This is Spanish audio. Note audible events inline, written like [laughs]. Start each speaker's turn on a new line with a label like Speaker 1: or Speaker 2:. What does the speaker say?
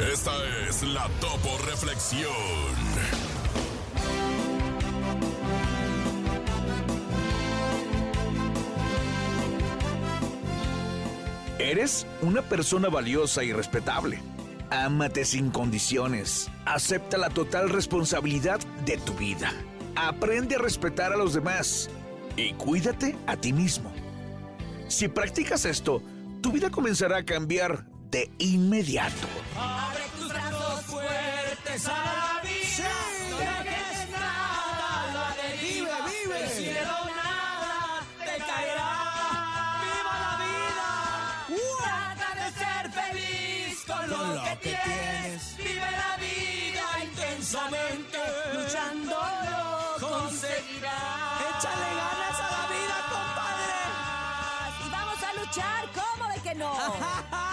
Speaker 1: Esta es la Topo Reflexión.
Speaker 2: Eres una persona valiosa y respetable. Ámate sin condiciones. Acepta la total responsabilidad de tu vida. Aprende a respetar a los demás. Y cuídate a ti mismo. Si practicas esto, tu vida comenzará a cambiar de inmediato.
Speaker 3: Abre tus brazos fuertes a la vida. No dejes nada, la deriva.
Speaker 4: Vive, vive.
Speaker 3: El cielo nada te caerá. ¡Viva la vida! Trata de ser feliz con, lo, que, tienes. Vive la vida intensamente. Luchando lo conseguirás.
Speaker 4: Échale ganas a la vida, compadre.
Speaker 5: Y vamos a luchar, ¿cómo de que no? [laughs]